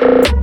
you